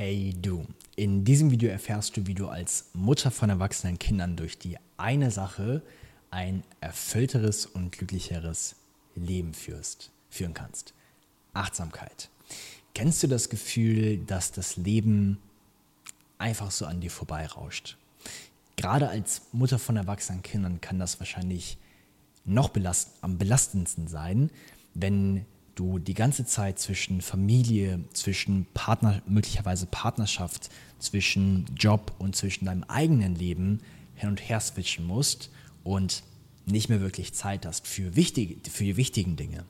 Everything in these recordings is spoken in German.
Hey du, in diesem Video erfährst du, wie du als Mutter von erwachsenen Kindern durch die eine Sache ein erfüllteres und glücklicheres Leben führst, führen kannst. Achtsamkeit. Kennst du das Gefühl, dass das Leben einfach so an dir vorbeirauscht? Gerade als Mutter von erwachsenen Kindern kann das wahrscheinlich noch belast am belastendsten sein, wenn du die ganze Zeit zwischen Familie, zwischen Partner, möglicherweise Partnerschaft, zwischen Job und zwischen deinem eigenen Leben hin und her switchen musst und nicht mehr wirklich Zeit hast für, wichtige, für die wichtigen Dinge.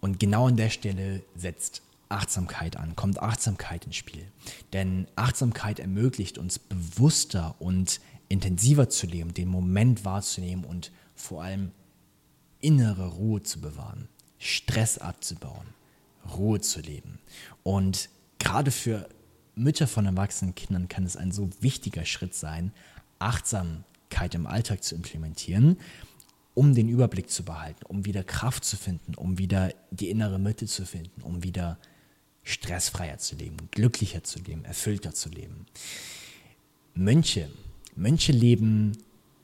Und genau an der Stelle setzt Achtsamkeit an, kommt Achtsamkeit ins Spiel. Denn Achtsamkeit ermöglicht uns bewusster und intensiver zu leben, den Moment wahrzunehmen und vor allem innere Ruhe zu bewahren. Stress abzubauen, Ruhe zu leben. Und gerade für Mütter von erwachsenen Kindern kann es ein so wichtiger Schritt sein, Achtsamkeit im Alltag zu implementieren, um den Überblick zu behalten, um wieder Kraft zu finden, um wieder die innere Mitte zu finden, um wieder stressfreier zu leben, glücklicher zu leben, erfüllter zu leben. Mönche, Mönche leben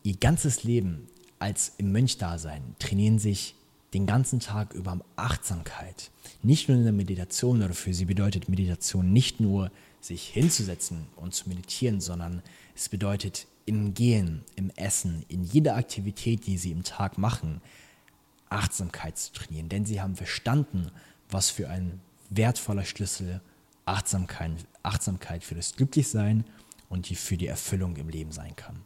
ihr ganzes Leben als im Mönchdasein, trainieren sich den ganzen Tag über Achtsamkeit. Nicht nur in der Meditation oder für sie bedeutet Meditation nicht nur sich hinzusetzen und zu meditieren, sondern es bedeutet im Gehen, im Essen, in jeder Aktivität, die sie im Tag machen, Achtsamkeit zu trainieren. Denn sie haben verstanden, was für ein wertvoller Schlüssel Achtsamkeit, Achtsamkeit für das Glücklichsein und die für die Erfüllung im Leben sein kann.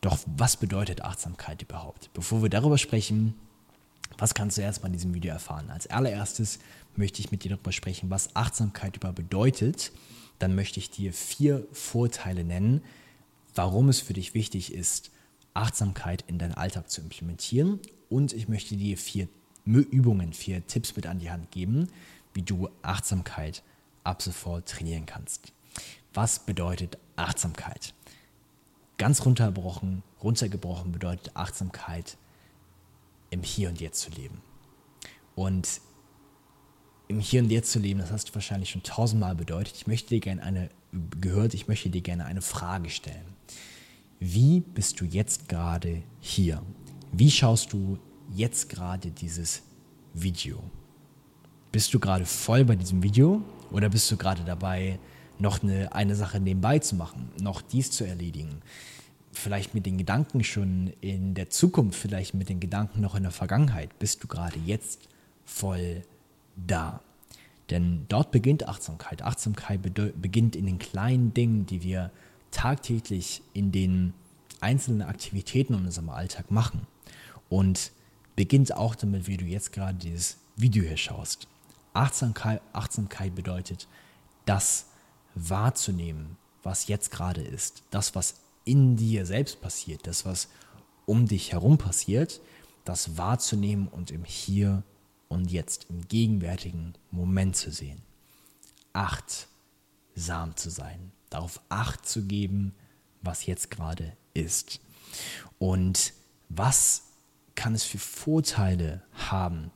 Doch was bedeutet Achtsamkeit überhaupt? Bevor wir darüber sprechen, was kannst du erstmal in diesem Video erfahren? Als allererstes möchte ich mit dir darüber sprechen, was Achtsamkeit überhaupt bedeutet. Dann möchte ich dir vier Vorteile nennen, warum es für dich wichtig ist, Achtsamkeit in deinen Alltag zu implementieren. Und ich möchte dir vier Übungen, vier Tipps mit an die Hand geben, wie du Achtsamkeit ab sofort trainieren kannst. Was bedeutet Achtsamkeit? Ganz runtergebrochen, runtergebrochen bedeutet Achtsamkeit im Hier und Jetzt zu leben. Und im Hier und Jetzt zu leben, das hast du wahrscheinlich schon tausendmal bedeutet. Ich möchte dir gerne eine, gehört, ich möchte dir gerne eine Frage stellen. Wie bist du jetzt gerade hier? Wie schaust du jetzt gerade dieses Video? Bist du gerade voll bei diesem Video oder bist du gerade dabei, noch eine, eine Sache nebenbei zu machen, noch dies zu erledigen? Vielleicht mit den Gedanken schon in der Zukunft, vielleicht mit den Gedanken noch in der Vergangenheit, bist du gerade jetzt voll da. Denn dort beginnt Achtsamkeit. Achtsamkeit beginnt in den kleinen Dingen, die wir tagtäglich in den einzelnen Aktivitäten in unserem Alltag machen. Und beginnt auch damit, wie du jetzt gerade dieses Video hier schaust. Achtsamkeit, Achtsamkeit bedeutet, das wahrzunehmen, was jetzt gerade ist, das, was in dir selbst passiert, das, was um dich herum passiert, das wahrzunehmen und im Hier und Jetzt, im gegenwärtigen Moment zu sehen. Achtsam zu sein, darauf Acht zu geben, was jetzt gerade ist. Und was kann es für Vorteile haben,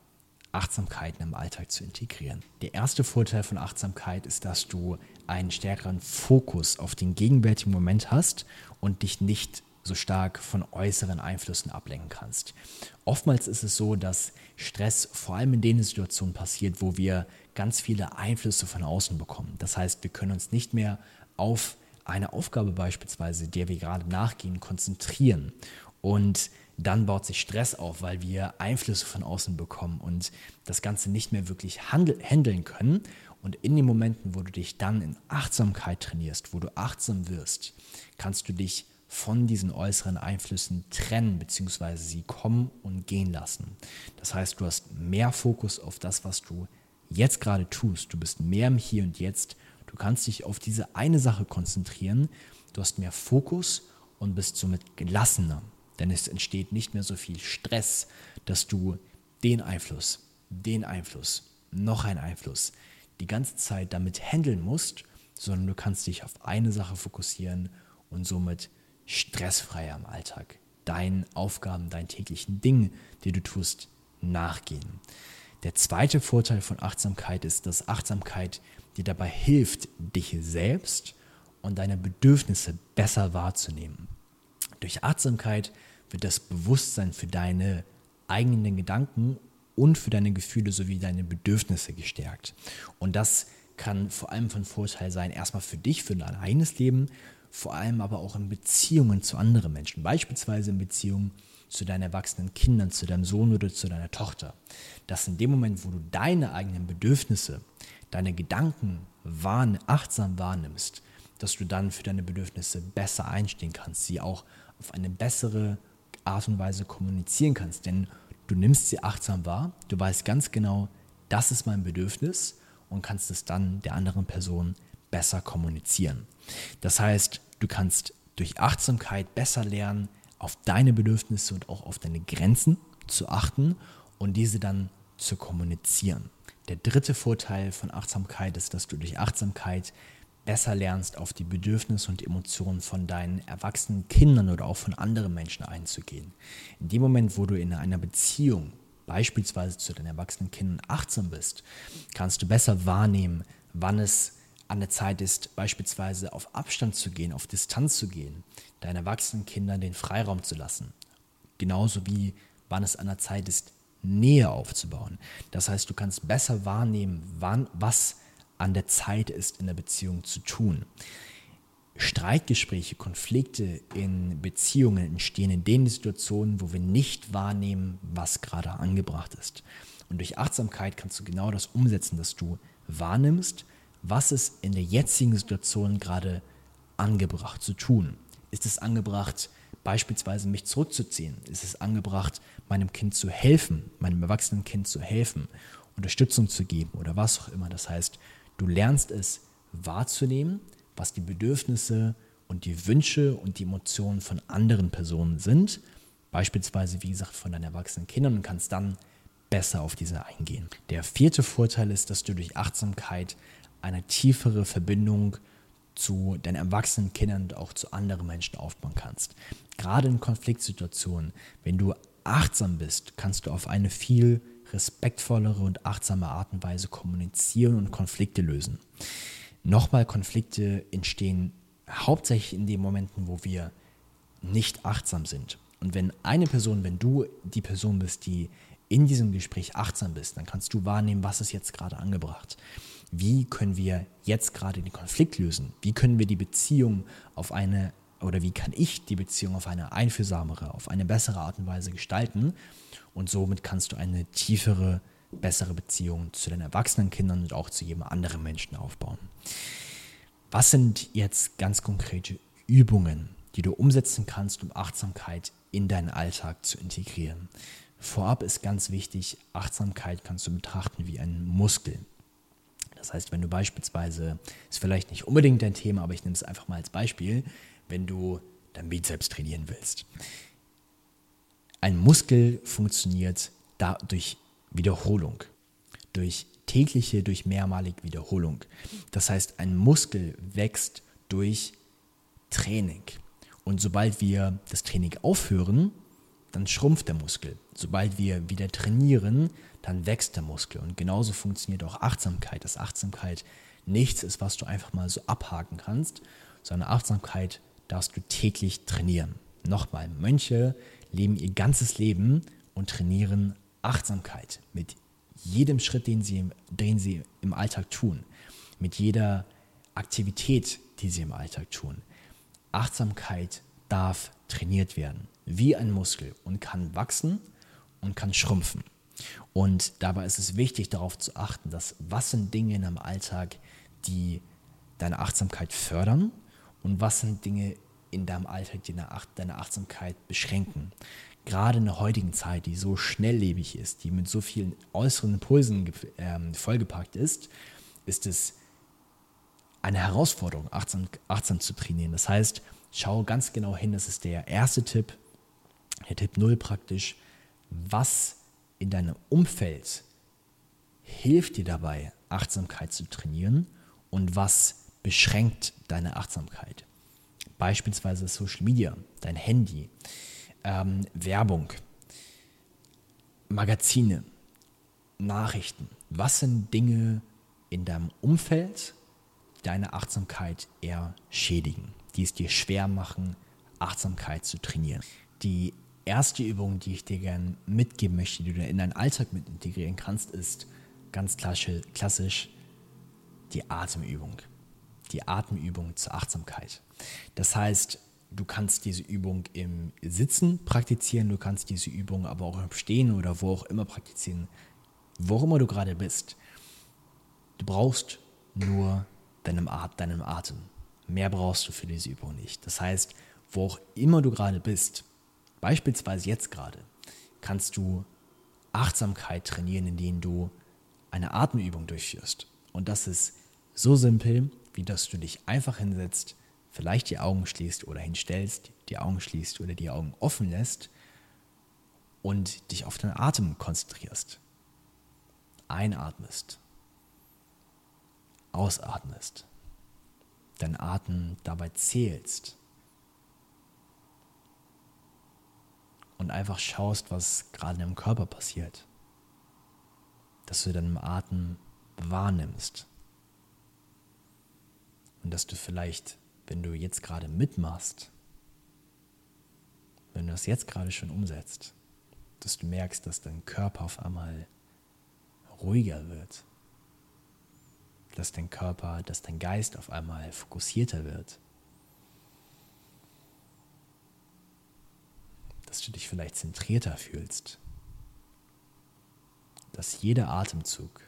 Achtsamkeiten im Alltag zu integrieren. Der erste Vorteil von Achtsamkeit ist, dass du einen stärkeren Fokus auf den gegenwärtigen Moment hast und dich nicht so stark von äußeren Einflüssen ablenken kannst. Oftmals ist es so, dass Stress vor allem in den Situationen passiert, wo wir ganz viele Einflüsse von außen bekommen. Das heißt, wir können uns nicht mehr auf eine Aufgabe beispielsweise, der wir gerade nachgehen, konzentrieren. Und dann baut sich Stress auf, weil wir Einflüsse von außen bekommen und das Ganze nicht mehr wirklich handeln können. Und in den Momenten, wo du dich dann in Achtsamkeit trainierst, wo du achtsam wirst, kannst du dich von diesen äußeren Einflüssen trennen, beziehungsweise sie kommen und gehen lassen. Das heißt, du hast mehr Fokus auf das, was du jetzt gerade tust. Du bist mehr im Hier und Jetzt. Du kannst dich auf diese eine Sache konzentrieren. Du hast mehr Fokus und bist somit gelassener. Denn es entsteht nicht mehr so viel Stress, dass du den Einfluss, den Einfluss, noch einen Einfluss die ganze Zeit damit handeln musst, sondern du kannst dich auf eine Sache fokussieren und somit stressfreier im Alltag deinen Aufgaben, deinen täglichen Dingen, die du tust, nachgehen. Der zweite Vorteil von Achtsamkeit ist, dass Achtsamkeit dir dabei hilft, dich selbst und deine Bedürfnisse besser wahrzunehmen. Durch Achtsamkeit wird das Bewusstsein für deine eigenen Gedanken und für deine Gefühle sowie deine Bedürfnisse gestärkt. Und das kann vor allem von Vorteil sein, erstmal für dich, für dein eigenes Leben, vor allem aber auch in Beziehungen zu anderen Menschen, beispielsweise in Beziehungen zu deinen erwachsenen Kindern, zu deinem Sohn oder zu deiner Tochter. Dass in dem Moment, wo du deine eigenen Bedürfnisse, deine Gedanken wahrn achtsam wahrnimmst, dass du dann für deine Bedürfnisse besser einstehen kannst, sie auch auf eine bessere Art und Weise kommunizieren kannst. Denn du nimmst sie achtsam wahr, du weißt ganz genau, das ist mein Bedürfnis und kannst es dann der anderen Person besser kommunizieren. Das heißt, du kannst durch Achtsamkeit besser lernen, auf deine Bedürfnisse und auch auf deine Grenzen zu achten und diese dann zu kommunizieren. Der dritte Vorteil von Achtsamkeit ist, dass du durch Achtsamkeit besser lernst, auf die Bedürfnisse und Emotionen von deinen erwachsenen Kindern oder auch von anderen Menschen einzugehen. In dem Moment, wo du in einer Beziehung beispielsweise zu deinen erwachsenen Kindern achtsam bist, kannst du besser wahrnehmen, wann es an der Zeit ist, beispielsweise auf Abstand zu gehen, auf Distanz zu gehen, deinen erwachsenen Kindern den Freiraum zu lassen. Genauso wie wann es an der Zeit ist, Nähe aufzubauen. Das heißt, du kannst besser wahrnehmen, wann, was an der Zeit ist, in der Beziehung zu tun. Streitgespräche, Konflikte in Beziehungen entstehen in den Situationen, wo wir nicht wahrnehmen, was gerade angebracht ist. Und durch Achtsamkeit kannst du genau das umsetzen, dass du wahrnimmst, was ist in der jetzigen Situation gerade angebracht zu tun. Ist es angebracht, beispielsweise mich zurückzuziehen? Ist es angebracht, meinem Kind zu helfen, meinem erwachsenen Kind zu helfen, Unterstützung zu geben oder was auch immer? Das heißt, du lernst es wahrzunehmen, was die Bedürfnisse und die Wünsche und die Emotionen von anderen Personen sind, beispielsweise wie gesagt von deinen erwachsenen Kindern und kannst dann besser auf diese eingehen. Der vierte Vorteil ist, dass du durch Achtsamkeit eine tiefere Verbindung zu deinen erwachsenen Kindern und auch zu anderen Menschen aufbauen kannst. Gerade in Konfliktsituationen, wenn du achtsam bist, kannst du auf eine viel respektvollere und achtsame Art und Weise kommunizieren und Konflikte lösen. Nochmal, Konflikte entstehen hauptsächlich in den Momenten, wo wir nicht achtsam sind. Und wenn eine Person, wenn du die Person bist, die in diesem Gespräch achtsam bist, dann kannst du wahrnehmen, was ist jetzt gerade angebracht wie können wir jetzt gerade den Konflikt lösen? Wie können wir die Beziehung auf eine, oder wie kann ich die Beziehung auf eine einfühlsamere, auf eine bessere Art und Weise gestalten? Und somit kannst du eine tiefere, bessere Beziehung zu den erwachsenen Kindern und auch zu jedem anderen Menschen aufbauen. Was sind jetzt ganz konkrete Übungen, die du umsetzen kannst, um Achtsamkeit in deinen Alltag zu integrieren? Vorab ist ganz wichtig, Achtsamkeit kannst du betrachten wie einen Muskel. Das heißt, wenn du beispielsweise, ist vielleicht nicht unbedingt dein Thema, aber ich nehme es einfach mal als Beispiel, wenn du dein Bizeps trainieren willst. Ein Muskel funktioniert da durch Wiederholung, durch tägliche, durch mehrmalige Wiederholung. Das heißt, ein Muskel wächst durch Training. Und sobald wir das Training aufhören, dann schrumpft der Muskel. Sobald wir wieder trainieren, dann wächst der Muskel. Und genauso funktioniert auch Achtsamkeit, dass Achtsamkeit nichts ist, was du einfach mal so abhaken kannst, sondern Achtsamkeit darfst du täglich trainieren. Nochmal, Mönche leben ihr ganzes Leben und trainieren Achtsamkeit mit jedem Schritt, den sie, den sie im Alltag tun, mit jeder Aktivität, die sie im Alltag tun. Achtsamkeit darf trainiert werden, wie ein Muskel und kann wachsen und kann schrumpfen. Und dabei ist es wichtig darauf zu achten, dass was sind Dinge in deinem Alltag, die deine Achtsamkeit fördern und was sind Dinge in deinem Alltag, die deine Achtsamkeit beschränken. Gerade in der heutigen Zeit, die so schnelllebig ist, die mit so vielen äußeren Impulsen ähm, vollgepackt ist, ist es eine Herausforderung, achtsam, achtsam zu trainieren. Das heißt, schau ganz genau hin, das ist der erste Tipp, der Tipp 0 praktisch, was in deinem Umfeld hilft dir dabei, Achtsamkeit zu trainieren und was beschränkt deine Achtsamkeit. Beispielsweise Social Media, dein Handy, ähm, Werbung, Magazine, Nachrichten. Was sind Dinge in deinem Umfeld, deine Achtsamkeit eher schädigen, die es dir schwer machen, Achtsamkeit zu trainieren. Die erste Übung, die ich dir gerne mitgeben möchte, die du in deinen Alltag mit integrieren kannst, ist ganz klassisch die Atemübung. Die Atemübung zur Achtsamkeit. Das heißt, du kannst diese Übung im Sitzen praktizieren, du kannst diese Übung aber auch im Stehen oder wo auch immer praktizieren, wo auch immer du gerade bist. Du brauchst nur deinem, At deinem Atem. Mehr brauchst du für diese Übung nicht. Das heißt, wo auch immer du gerade bist, beispielsweise jetzt gerade, kannst du Achtsamkeit trainieren, indem du eine Atemübung durchführst. Und das ist so simpel, wie dass du dich einfach hinsetzt, vielleicht die Augen schließt oder hinstellst, die Augen schließt oder die Augen offen lässt und dich auf deinen Atem konzentrierst. Einatmest, ausatmest, deinen Atem dabei zählst und einfach schaust, was gerade im Körper passiert. Dass du deinen Atem wahrnimmst. Und dass du vielleicht, wenn du jetzt gerade mitmachst, wenn du das jetzt gerade schon umsetzt, dass du merkst, dass dein Körper auf einmal ruhiger wird. Dass dein Körper, dass dein Geist auf einmal fokussierter wird. Dass du dich vielleicht zentrierter fühlst. Dass jeder Atemzug,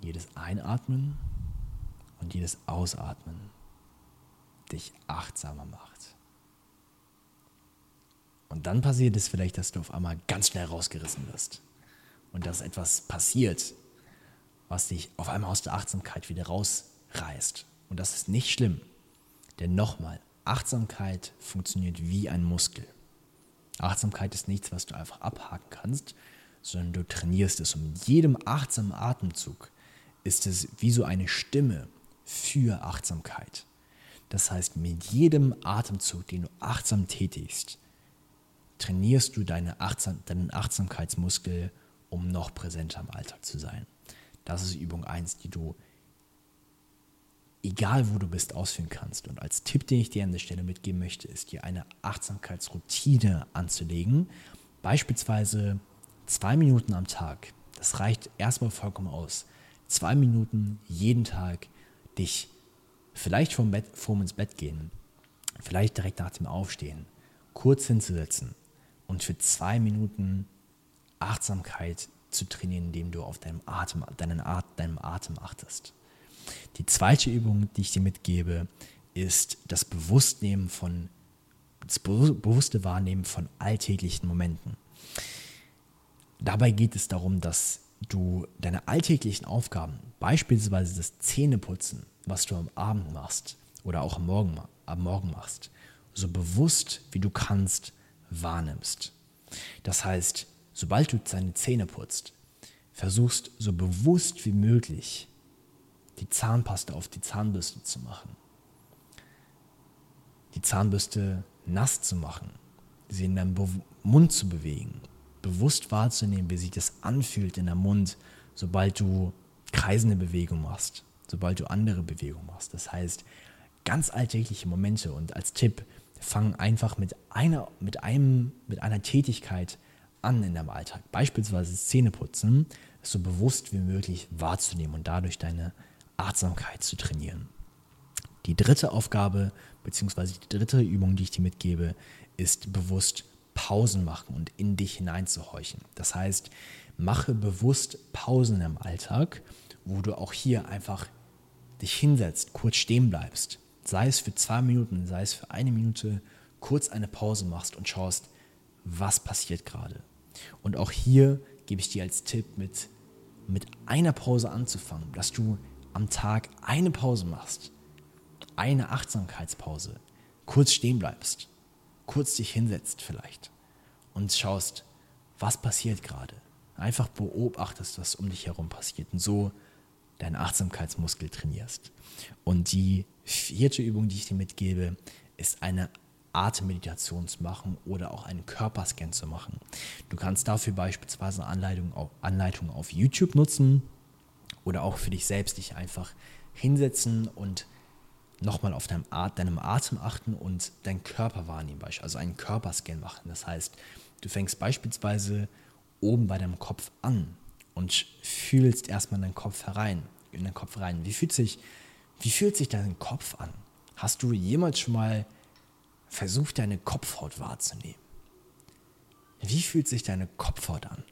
jedes Einatmen und jedes Ausatmen dich achtsamer macht. Und dann passiert es vielleicht, dass du auf einmal ganz schnell rausgerissen wirst. Und dass etwas passiert, was dich auf einmal aus der Achtsamkeit wieder rausreißt. Und das ist nicht schlimm. Denn nochmal, Achtsamkeit funktioniert wie ein Muskel. Achtsamkeit ist nichts, was du einfach abhaken kannst, sondern du trainierst es. Und mit jedem achtsamen Atemzug ist es wie so eine Stimme für Achtsamkeit. Das heißt, mit jedem Atemzug, den du achtsam tätigst, trainierst du deine Achtsam deinen Achtsamkeitsmuskel, um noch präsenter im Alltag zu sein. Das ist Übung 1, die du, egal wo du bist, ausführen kannst. Und als Tipp, den ich dir an der Stelle mitgeben möchte, ist dir eine Achtsamkeitsroutine anzulegen. Beispielsweise zwei Minuten am Tag. Das reicht erstmal vollkommen aus. Zwei Minuten jeden Tag dich vielleicht vorm, Bett, vorm ins Bett gehen, vielleicht direkt nach dem Aufstehen, kurz hinzusetzen und für zwei Minuten Achtsamkeit zu trainieren, indem du auf deinem Atem, deinen At deinem Atem achtest. Die zweite Übung, die ich dir mitgebe, ist das Bewusstnehmen von, das bewusste Wahrnehmen von alltäglichen Momenten. Dabei geht es darum, dass du deine alltäglichen Aufgaben, beispielsweise das Zähneputzen, was du am Abend machst oder auch am Morgen, am Morgen machst, so bewusst wie du kannst wahrnimmst. Das heißt, sobald du deine Zähne putzt, versuchst so bewusst wie möglich die Zahnpasta auf die Zahnbürste zu machen. Die Zahnbürste nass zu machen, sie in deinem Mund zu bewegen, bewusst wahrzunehmen, wie sich das anfühlt in der Mund, sobald du kreisende Bewegung machst, sobald du andere Bewegungen machst. Das heißt, ganz alltägliche Momente und als Tipp, fang einfach mit einer, mit einem, mit einer Tätigkeit an in deinem Alltag. Beispielsweise Zähneputzen, so bewusst wie möglich wahrzunehmen und dadurch deine Achtsamkeit zu trainieren. Die dritte Aufgabe, beziehungsweise die dritte Übung, die ich dir mitgebe, ist bewusst Pausen machen und in dich hineinzuhorchen. Das heißt, mache bewusst Pausen im Alltag, wo du auch hier einfach dich hinsetzt, kurz stehen bleibst, sei es für zwei Minuten, sei es für eine Minute, kurz eine Pause machst und schaust, was passiert gerade. Und auch hier gebe ich dir als Tipp mit, mit einer Pause anzufangen, dass du am Tag eine Pause machst, eine Achtsamkeitspause, kurz stehen bleibst, kurz dich hinsetzt vielleicht und schaust, was passiert gerade. Einfach beobachtest, was um dich herum passiert und so deinen Achtsamkeitsmuskel trainierst. Und die vierte Übung, die ich dir mitgebe, ist eine Atemmeditation zu machen oder auch einen Körperscan zu machen. Du kannst dafür beispielsweise Anleitungen auf, Anleitungen auf YouTube nutzen Oder auch für dich selbst dich einfach hinsetzen und nochmal auf deinem, At deinem Atem achten und deinen Körper wahrnehmen, also einen Körperscan machen. Das heißt, du fängst beispielsweise oben bei deinem Kopf an und fühlst erstmal in deinen Kopf herein, in deinen Kopf rein. Wie fühlt sich, wie fühlt sich dein Kopf an? Hast du jemals schon mal versucht, deine Kopfhaut wahrzunehmen? Wie fühlt sich deine Kopfhaut an?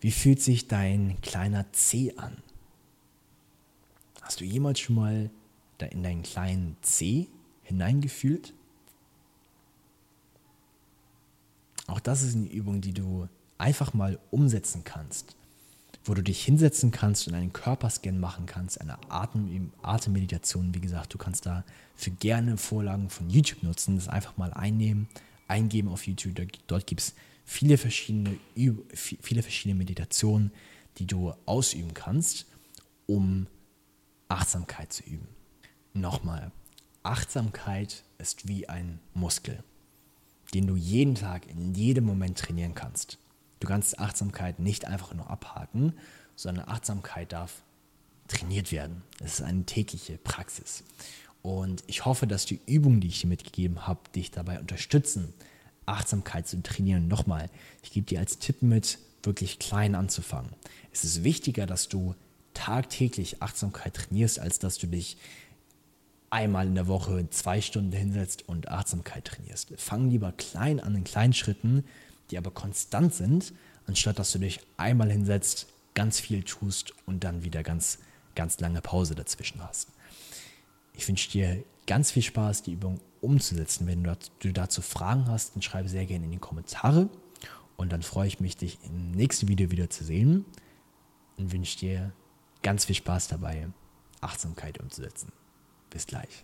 Wie fühlt sich dein kleiner Zeh an? Hast du jemals schon mal in deinen kleinen Zeh hineingefühlt? Auch das ist eine Übung, die du einfach mal umsetzen kannst, wo du dich hinsetzen kannst und einen Körperscan machen kannst, eine Atem Atemmeditation. Wie gesagt, du kannst da für gerne Vorlagen von YouTube nutzen, das einfach mal einnehmen, eingeben auf YouTube. Dort gibt es viele verschiedene, viele verschiedene Meditationen, die du ausüben kannst, um Achtsamkeit zu üben. Nochmal, Achtsamkeit ist wie ein Muskel, den du jeden Tag in jedem Moment trainieren kannst. Du kannst Achtsamkeit nicht einfach nur abhaken, sondern Achtsamkeit darf trainiert werden. Es ist eine tägliche Praxis. Und ich hoffe, dass die Übungen, die ich dir mitgegeben habe, dich dabei unterstützen, Achtsamkeit zu trainieren. Nochmal, ich gebe dir als Tipp mit, wirklich klein anzufangen. Es ist wichtiger, dass du tagtäglich Achtsamkeit trainierst, als dass du dich einmal in der Woche zwei Stunden hinsetzt und Achtsamkeit trainierst. Fang lieber klein an, in kleinen Schritten, die aber konstant sind, anstatt dass du dich einmal hinsetzt, ganz viel tust und dann wieder ganz, ganz lange Pause dazwischen hast. Ich wünsche dir ganz viel Spaß, die Übung umzusetzen. Wenn du dazu Fragen hast, dann schreibe sehr gerne in die Kommentare. Und dann freue ich mich, dich im nächsten Video wieder zu sehen und wünsche dir ganz viel Spaß dabei, Achtsamkeit umzusetzen. Bis gleich.